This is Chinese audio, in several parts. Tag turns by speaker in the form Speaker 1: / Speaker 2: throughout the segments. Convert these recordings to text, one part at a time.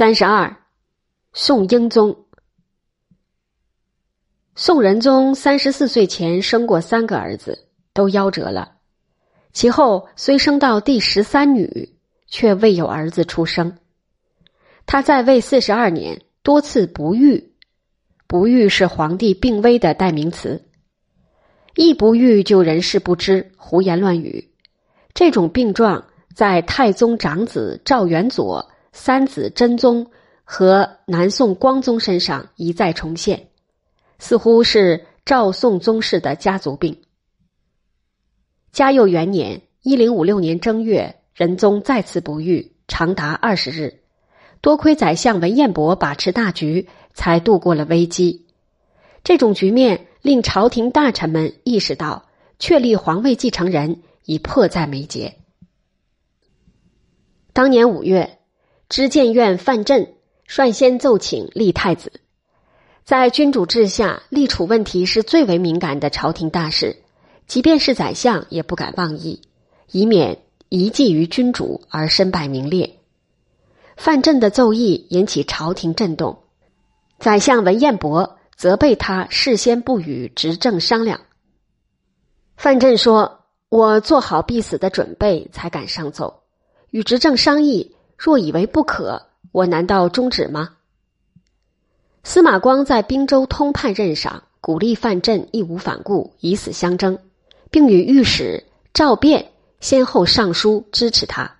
Speaker 1: 三十二，宋英宗。宋仁宗三十四岁前生过三个儿子，都夭折了。其后虽生到第十三女，却未有儿子出生。他在位四十二年，多次不育。不育是皇帝病危的代名词。一不育就人事不知，胡言乱语。这种病状在太宗长子赵元佐。三子真宗和南宋光宗身上一再重现，似乎是赵宋宗室的家族病。嘉佑元年（一零五六年正月），仁宗再次不遇，长达二十日，多亏宰相文彦博把持大局，才度过了危机。这种局面令朝廷大臣们意识到，确立皇位继承人已迫在眉睫。当年五月。知谏院范镇率先奏请立太子，在君主制下，立储问题是最为敏感的朝廷大事，即便是宰相也不敢妄议，以免遗迹于君主而身败名裂。范镇的奏议引起朝廷震动，宰相文彦博责备他事先不与执政商量。范镇说：“我做好必死的准备，才敢上奏，与执政商议。”若以为不可，我难道终止吗？司马光在滨州通判任上，鼓励范镇义无反顾，以死相争，并与御史赵辩先后上书支持他。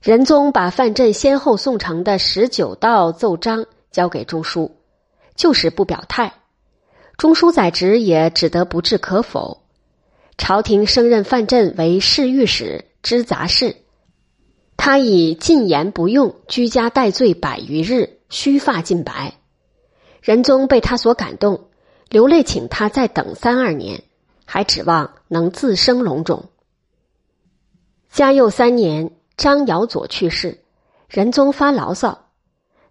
Speaker 1: 仁宗把范镇先后送呈的十九道奏章交给中书，就是不表态。中书宰职也只得不置可否。朝廷升任范镇为侍御史。知杂事，他以禁言不用，居家待罪百余日，须发尽白。仁宗被他所感动，流泪请他再等三二年，还指望能自生龙种。嘉佑三年，张尧佐去世，仁宗发牢骚：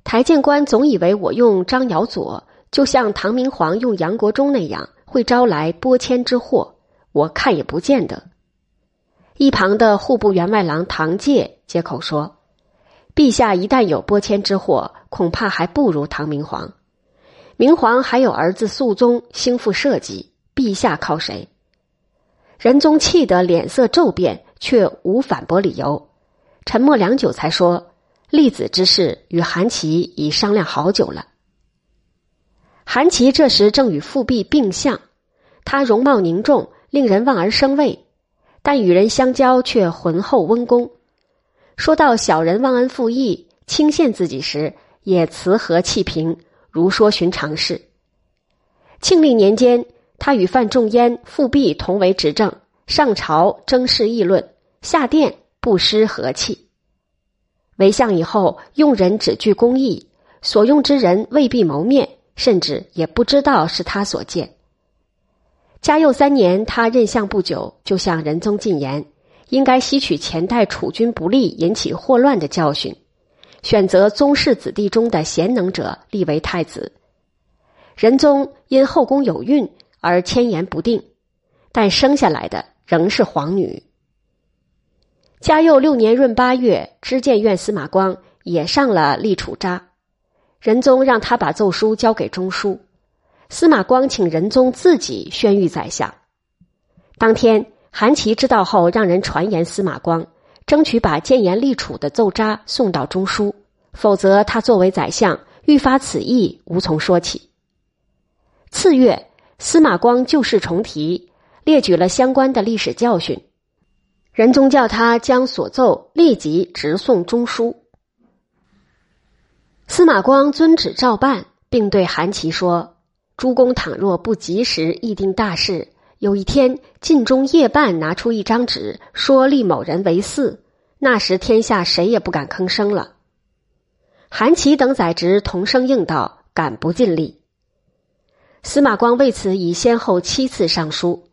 Speaker 1: 台谏官总以为我用张尧佐，就像唐明皇用杨国忠那样，会招来拨迁之祸。我看也不见得。一旁的户部员外郎唐介接口说：“陛下一旦有拨迁之祸，恐怕还不如唐明皇。明皇还有儿子肃宗兴复社稷，陛下靠谁？”仁宗气得脸色骤变，却无反驳理由，沉默良久，才说：“立子之事与韩琦已商量好久了。”韩琦这时正与复辟并相，他容貌凝重，令人望而生畏。但与人相交却浑厚温恭，说到小人忘恩负义、轻陷自己时，也慈和气平，如说寻常事。庆历年间，他与范仲淹、复辟同为执政，上朝争事议论，下殿不失和气。为相以后，用人只具公义，所用之人未必谋面，甚至也不知道是他所见。嘉佑三年，他任相不久，就向仁宗进言，应该吸取前代储君不利引起祸乱的教训，选择宗室子弟中的贤能者立为太子。仁宗因后宫有孕而迁言不定，但生下来的仍是皇女。嘉佑六年闰八月，知谏院司马光也上了立储札，仁宗让他把奏书交给中书。司马光请仁宗自己宣谕宰相。当天，韩琦知道后，让人传言司马光，争取把谏言立储的奏札送到中书，否则他作为宰相，欲发此意无从说起。次月，司马光旧事重提，列举了相关的历史教训。仁宗叫他将所奏立即直送中书。司马光遵旨照办，并对韩琦说。诸公倘若不及时议定大事，有一天晋中夜半拿出一张纸，说立某人为嗣，那时天下谁也不敢吭声了。韩琦等宰职同声应道：“敢不尽力。”司马光为此已先后七次上书。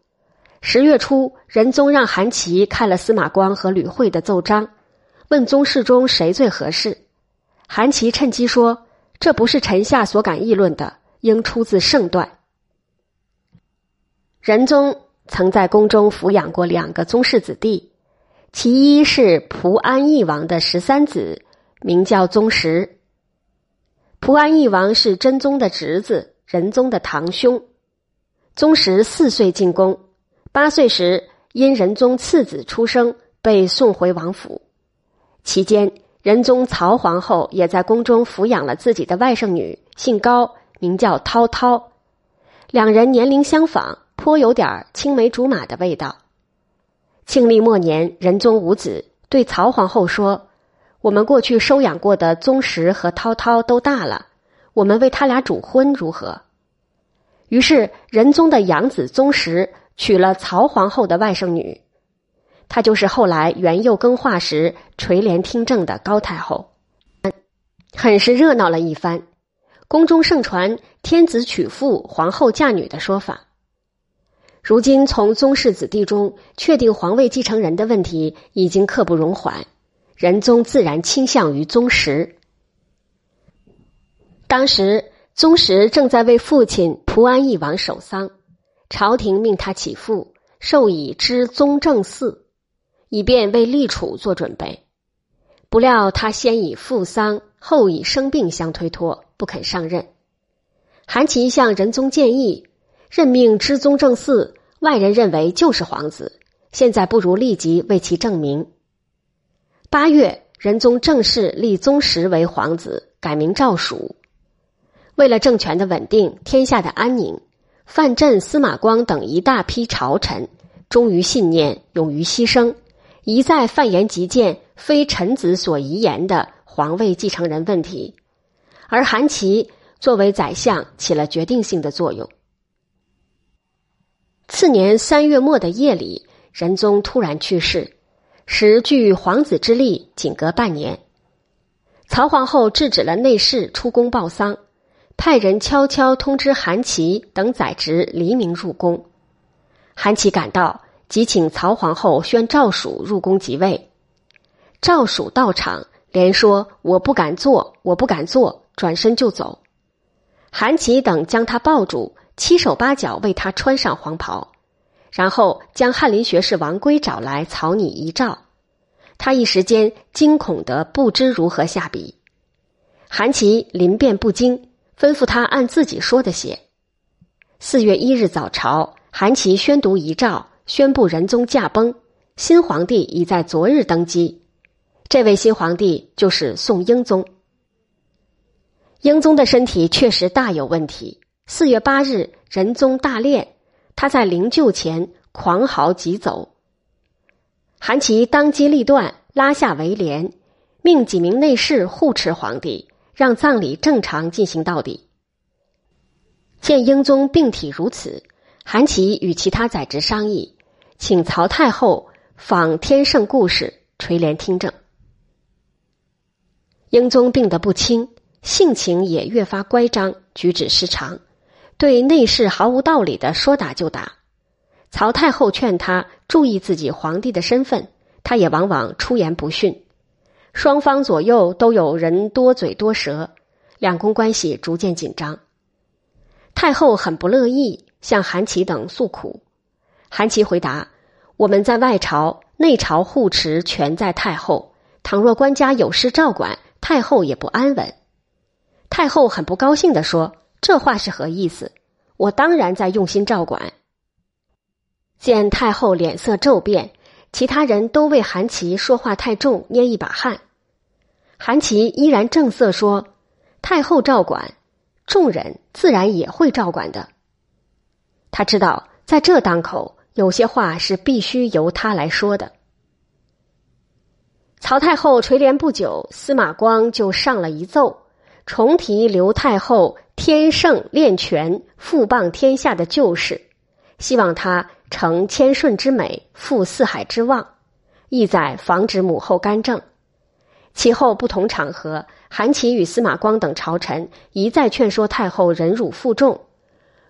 Speaker 1: 十月初，仁宗让韩琦看了司马光和吕惠的奏章，问宗室中谁最合适。韩琦趁机说：“这不是臣下所敢议论的。”应出自圣断。仁宗曾在宫中抚养过两个宗室子弟，其一是蒲安义王的十三子，名叫宗实。蒲安义王是真宗的侄子，仁宗的堂兄。宗实四岁进宫，八岁时因仁宗次子出生，被送回王府。期间，仁宗曹皇后也在宫中抚养了自己的外甥女，姓高，名叫涛涛。两人年龄相仿，颇有点青梅竹马的味道。庆历末年，仁宗无子，对曹皇后说：“我们过去收养过的宗实和涛涛都大了，我们为他俩主婚如何？”于是仁宗的养子宗实娶了曹皇后的外甥女，她就是后来元佑更化时垂帘听政的高太后，很是热闹了一番。宫中盛传天子娶妇，皇后嫁女的说法。如今，从宗室子弟中确定皇位继承人的问题已经刻不容缓，仁宗自然倾向于宗实。当时，宗实正在为父亲蒲安义王守丧，朝廷命他起复，授以知宗正嗣，以便为立储做准备。不料他先以父丧，后以生病相推脱，不肯上任。韩琦向仁宗建议。任命知宗正嗣，外人认为就是皇子。现在不如立即为其正名。八月，仁宗正式立宗实为皇子，改名赵曙。为了政权的稳定、天下的安宁，范镇、司马光等一大批朝臣忠于信念、勇于牺牲，一再犯言极谏非臣子所宜言的皇位继承人问题，而韩琦作为宰相起了决定性的作用。次年三月末的夜里，仁宗突然去世，时距皇子之立仅隔半年。曹皇后制止了内侍出宫报丧，派人悄悄通知韩琦等宰执黎明入宫。韩琦赶到，即请曹皇后宣赵曙入宫即位。赵曙到场，连说：“我不敢坐，我不敢坐。”转身就走。韩琦等将他抱住。七手八脚为他穿上黄袍，然后将翰林学士王圭找来草拟遗诏。他一时间惊恐的不知如何下笔。韩琦临变不惊，吩咐他按自己说的写。四月一日早朝，韩琦宣读遗诏，宣布仁宗驾崩，新皇帝已在昨日登基。这位新皇帝就是宋英宗。英宗的身体确实大有问题。四月八日，仁宗大殓，他在灵柩前狂嚎疾走。韩琦当机立断，拉下围帘，命几名内侍护持皇帝，让葬礼正常进行到底。见英宗病体如此，韩琦与其他宰执商议，请曹太后访天圣故事，垂帘听政。英宗病得不轻，性情也越发乖张，举止失常。对内侍毫无道理的说打就打，曹太后劝他注意自己皇帝的身份，他也往往出言不逊，双方左右都有人多嘴多舌，两宫关系逐渐紧张。太后很不乐意，向韩琦等诉苦。韩琦回答：“我们在外朝，内朝护持全在太后，倘若官家有失照管，太后也不安稳。”太后很不高兴的说。这话是何意思？我当然在用心照管。见太后脸色骤变，其他人都为韩琦说话太重捏一把汗。韩琦依然正色说：“太后照管，众人自然也会照管的。”他知道在这当口，有些话是必须由他来说的。曹太后垂帘不久，司马光就上了一奏，重提刘太后。天圣练权，富谤天下的旧事，希望他承千顺之美，负四海之望，意在防止母后干政。其后不同场合，韩琦与司马光等朝臣一再劝说太后忍辱负重，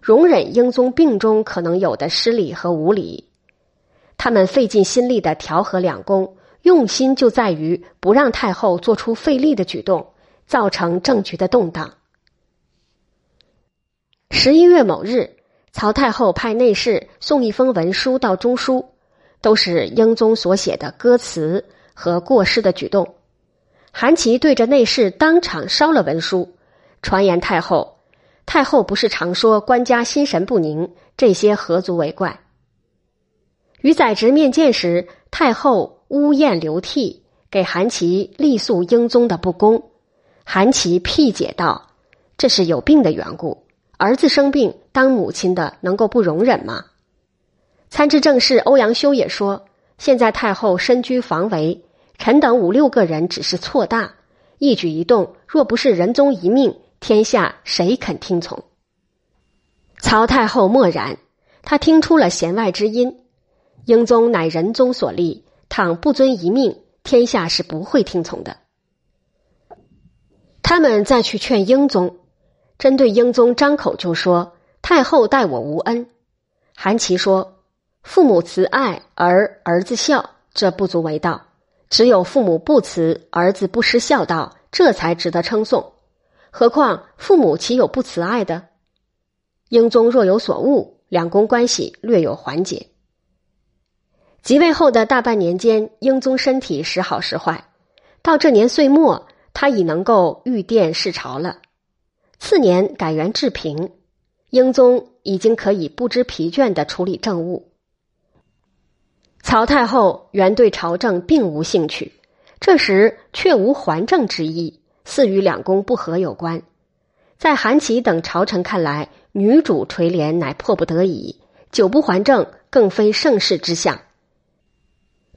Speaker 1: 容忍英宗病中可能有的失礼和无礼。他们费尽心力的调和两宫，用心就在于不让太后做出费力的举动，造成政局的动荡。十一月某日，曹太后派内侍送一封文书到中书，都是英宗所写的歌词和过失的举动。韩琦对着内侍当场烧了文书，传言太后。太后不是常说官家心神不宁，这些何足为怪？与宰执面见时，太后呜咽流涕，给韩琦力诉英宗的不公。韩琦辟解道：“这是有病的缘故，儿子生病，当母亲的能够不容忍吗？”参知政事欧阳修也说：“现在太后身居防围，臣等五六个人只是错大，一举一动若不是仁宗一命。”天下谁肯听从？曹太后默然，她听出了弦外之音。英宗乃仁宗所立，倘不遵一命，天下是不会听从的。他们再去劝英宗，针对英宗张口就说太后待我无恩。韩琦说：“父母慈爱而儿子孝，这不足为道；只有父母不慈，儿子不失孝道，这才值得称颂。”何况父母岂有不慈爱的？英宗若有所悟，两宫关系略有缓解。即位后的大半年间，英宗身体时好时坏，到这年岁末，他已能够御殿视朝了。次年改元治平，英宗已经可以不知疲倦的处理政务。曹太后原对朝政并无兴趣，这时却无还政之意。似与两宫不和有关，在韩琦等朝臣看来，女主垂帘乃迫不得已，久不还政更非盛世之相。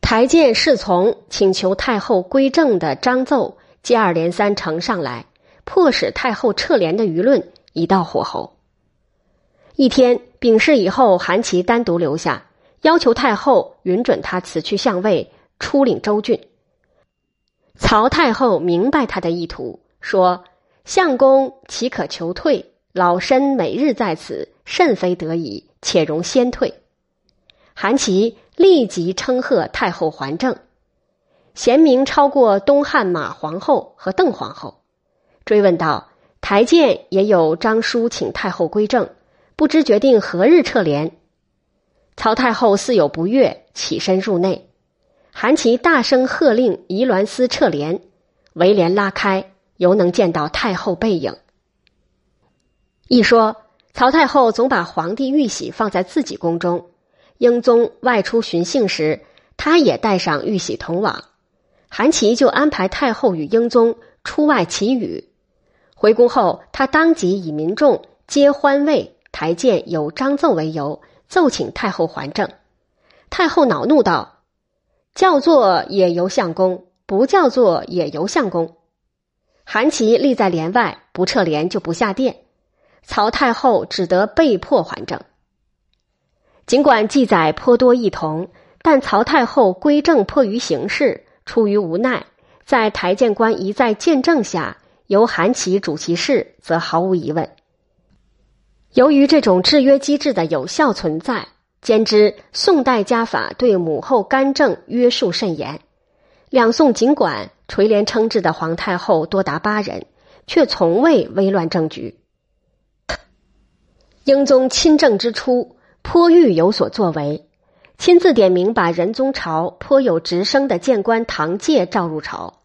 Speaker 1: 台谏侍从请求太后归正的章奏接二连三呈上来，迫使太后撤帘的舆论一到火候。一天禀事以后，韩琦单独留下，要求太后允准他辞去相位，出领州郡。曹太后明白他的意图，说：“相公岂可求退？老身每日在此，甚非得已，且容先退。”韩琦立即称贺太后还政，贤明超过东汉马皇后和邓皇后。追问道：“台谏也有章书请太后归正，不知决定何日撤帘？”曹太后似有不悦，起身入内。韩琦大声喝令仪鸾司撤帘，围帘拉开，犹能见到太后背影。一说曹太后总把皇帝玉玺放在自己宫中，英宗外出巡幸时，他也带上玉玺同往。韩琦就安排太后与英宗出外祈雨。回宫后，他当即以民众皆欢慰台谏有章奏为由，奏请太后还政。太后恼怒道。叫做也由相公，不叫做也由相公。韩琦立在帘外，不撤帘就不下殿。曹太后只得被迫还政。尽管记载颇多异同，但曹太后归政迫于形势，出于无奈，在台谏官一再见证下，由韩琦主其事，则毫无疑问。由于这种制约机制的有效存在。兼之，宋代家法对母后干政约束甚严。两宋尽管垂帘称制的皇太后多达八人，却从未危乱政局。英宗亲政之初，颇欲有所作为，亲自点名把仁宗朝颇有直升的谏官唐介召入朝，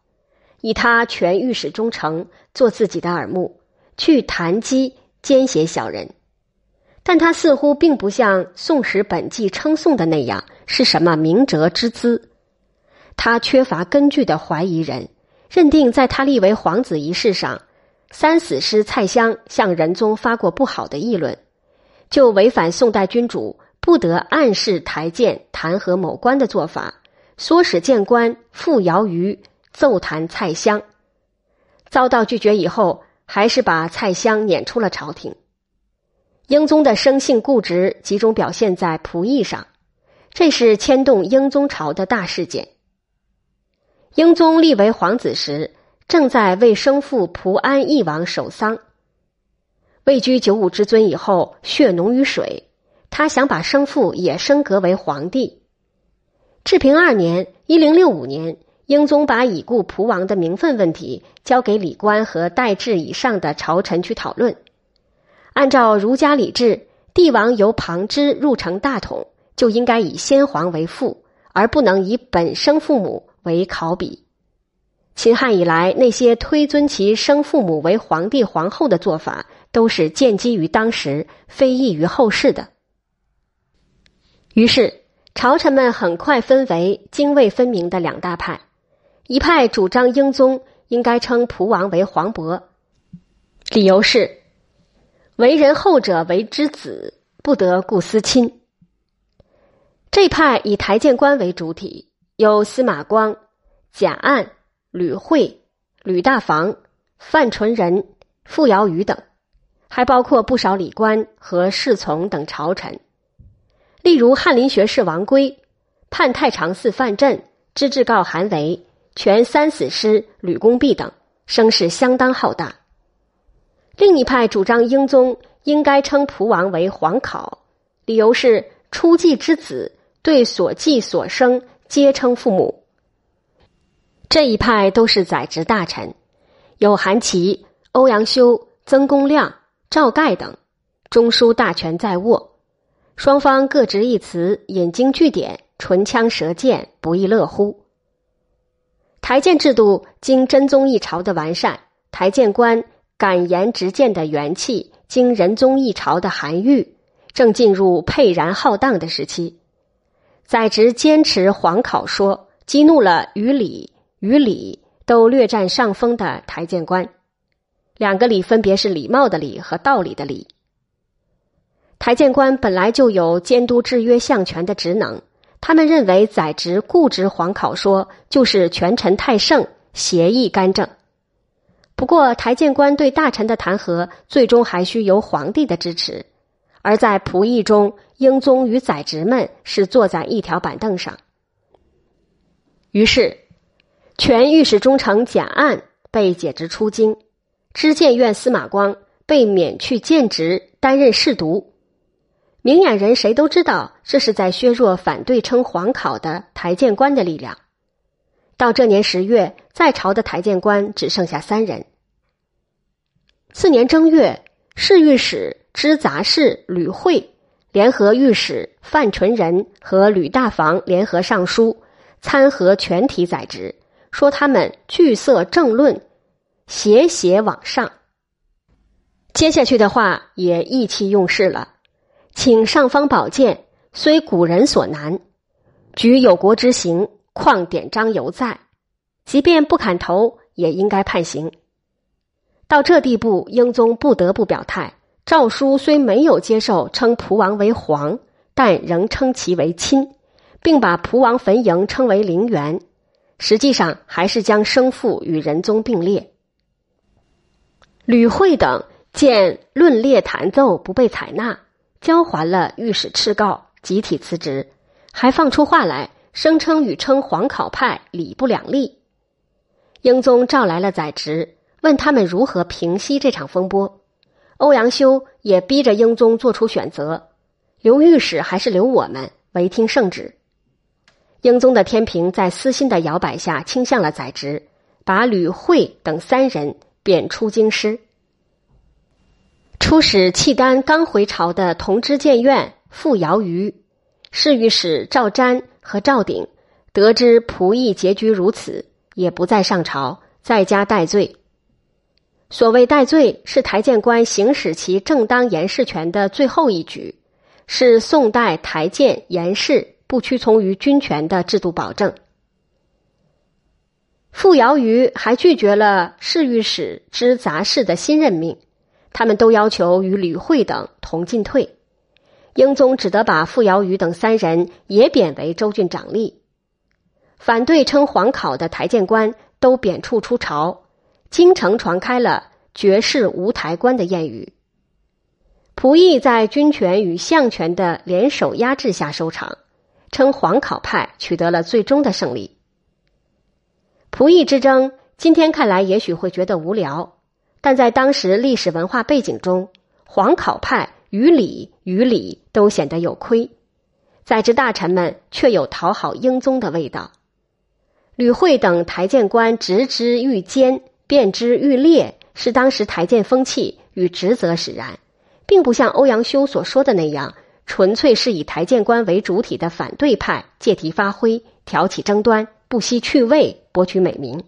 Speaker 1: 以他全御史中丞做自己的耳目，去弹击奸邪小人。但他似乎并不像《宋史》本纪称颂的那样是什么明哲之资，他缺乏根据的怀疑人，认定在他立为皇子一事上，三死师蔡襄向仁宗发过不好的议论，就违反宋代君主不得暗示台谏弹劾某官的做法，唆使谏官傅尧于奏弹蔡襄，遭到拒绝以后，还是把蔡襄撵出了朝廷。英宗的生性固执集中表现在仆役上，这是牵动英宗朝的大事件。英宗立为皇子时，正在为生父蒲安义王守丧。位居九五之尊以后，血浓于水，他想把生父也升格为皇帝。治平二年（一零六五年），英宗把已故蒲王的名分问题交给礼官和代制以上的朝臣去讨论。按照儒家礼制，帝王由旁支入承大统，就应该以先皇为父，而不能以本生父母为考比。秦汉以来，那些推尊其生父母为皇帝皇后的做法，都是建基于当时，非议于后世的。于是，朝臣们很快分为泾渭分明的两大派：一派主张英宗应该称蒲王为皇伯，理由是为人后者为之子，不得顾私亲；这派以台谏官为主体，有司马光、贾案。吕惠、吕大房、范纯仁、傅瑶瑜等，还包括不少礼官和侍从等朝臣。例如翰林学士王圭、判太常寺范镇、知制告韩维、全三死师吕公弼等，声势相当浩大。另一派主张英宗应该称蒲王为皇考，理由是初继之子对所继所生皆称父母。这一派都是宰执大臣，有韩琦、欧阳修、曾公亮、赵盖等，中枢大权在握，双方各执一词，引经据典，唇枪舌剑，不亦乐乎。台谏制度经真宗一朝的完善，台谏官敢言直谏的元气经仁宗一朝的韩愈，正进入沛然浩荡的时期。宰执坚持皇考说，激怒了于礼。与礼都略占上风的台谏官，两个礼分别是礼貌的礼和道理的礼。台谏官本来就有监督制约相权的职能，他们认为宰执固执皇考说就是权臣太盛，邪意干政。不过台谏官对大臣的弹劾，最终还需由皇帝的支持，而在仆役中，英宗与宰执们是坐在一条板凳上，于是。全御史中丞贾案被解职出京，知谏院司马光被免去谏职，担任侍读。明眼人谁都知道，这是在削弱反对称皇考的台谏官的力量。到这年十月，在朝的台谏官只剩下三人。次年正月，侍御史知杂事吕惠联合御史范纯仁和吕大房联合上书，参劾全体宰职。说他们惧色政论，斜斜往上。接下去的话也意气用事了，请上方宝剑，虽古人所难，举有国之行，况典章犹在，即便不砍头，也应该判刑。到这地步，英宗不得不表态。诏书虽没有接受称蒲王为皇，但仍称其为亲，并把蒲王坟茔称为陵园。实际上还是将生父与仁宗并列。吕惠等见论列弹奏不被采纳，交还了御史敕告，集体辞职，还放出话来，声称与称皇考派理不两立。英宗召来了宰执，问他们如何平息这场风波。欧阳修也逼着英宗做出选择：留御史还是留我们？唯听圣旨。英宗的天平在私心的摇摆下倾向了宰执，把吕惠等三人贬出京师。出使契丹刚回朝的同知谏院傅瑶瑜、侍御史赵瞻和赵鼎，得知仆役结局如此，也不再上朝，在家戴罪。所谓戴罪，是台谏官行使其正当言事权的最后一举，是宋代台谏言事。不屈从于军权的制度保证。傅瑶瑜还拒绝了侍御史之杂事的新任命，他们都要求与吕惠等同进退。英宗只得把傅瑶瑜等三人也贬为州郡长吏。反对称皇考的台谏官都贬黜出朝，京城传开了“绝世无台官”的谚语。仆役在军权与相权的联手压制下收场。称皇考派取得了最终的胜利。仆役之争，今天看来也许会觉得无聊，但在当时历史文化背景中，皇考派于礼于礼都显得有亏，在职大臣们却有讨好英宗的味道。吕惠等台谏官直之愈坚，辩之愈烈，是当时台谏风气与职责使然，并不像欧阳修所说的那样。纯粹是以台谏官为主体的反对派借题发挥，挑起争端，不惜去位，博取美名。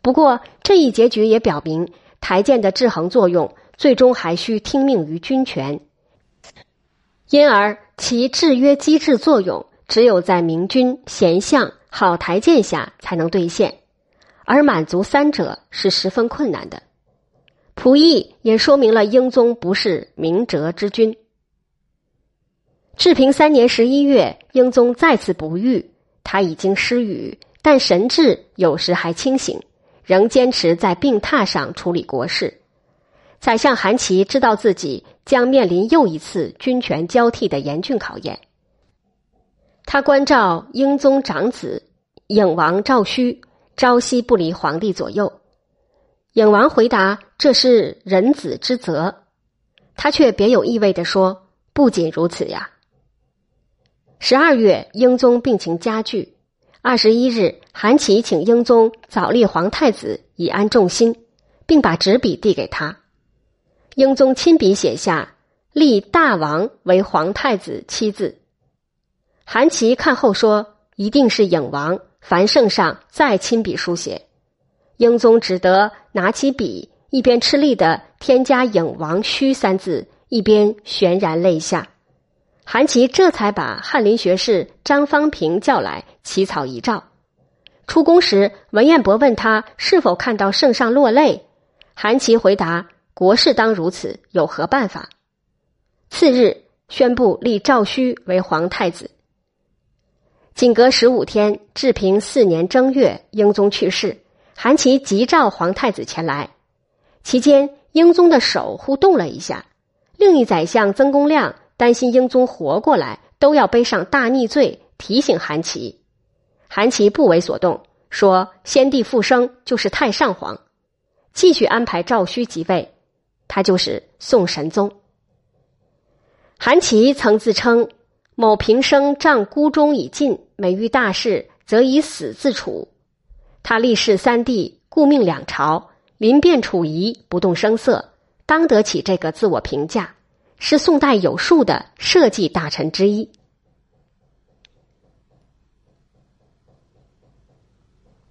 Speaker 1: 不过，这一结局也表明，台谏的制衡作用最终还需听命于军权，因而其制约机制作用只有在明君、贤相、好台谏下才能兑现，而满足三者是十分困难的。溥仪也说明了英宗不是明哲之君。治平三年十一月，英宗再次不愈，他已经失语，但神志有时还清醒。仍坚持在病榻上处理国事。宰相韩琦知道自己将面临又一次军权交替的严峻考验。他关照英宗长子颖王赵顼，朝夕不离皇帝左右。颖王回答：“这是人子之责。”他却别有意味的说：“不仅如此呀。”十二月，英宗病情加剧。二十一日，韩琦请英宗早立皇太子，以安众心，并把纸笔递给他。英宗亲笔写下“立大王为皇太子”七字。韩琦看后说：“一定是颖王。”凡圣上再亲笔书写，英宗只得拿起笔，一边吃力的添加“颖王须”三字，一边潸然泪下。韩琦这才把翰林学士张方平叫来，起草遗诏。出宫时，文彦博问他是否看到圣上落泪，韩琦回答：“国事当如此，有何办法？”次日，宣布立赵顼为皇太子。仅隔十五天，治平四年正月，英宗去世，韩琦急召皇太子前来。期间，英宗的手忽动了一下，另一宰相曾公亮。担心英宗活过来，都要背上大逆罪。提醒韩琦，韩琦不为所动，说：“先帝复生就是太上皇，继续安排赵顼即位，他就是宋神宗。”韩琦曾自称：“某平生仗孤忠以尽，每遇大事则以死自处。他立誓三帝，顾命两朝，临变处夷，不动声色，当得起这个自我评价。”是宋代有数的社稷大臣之一。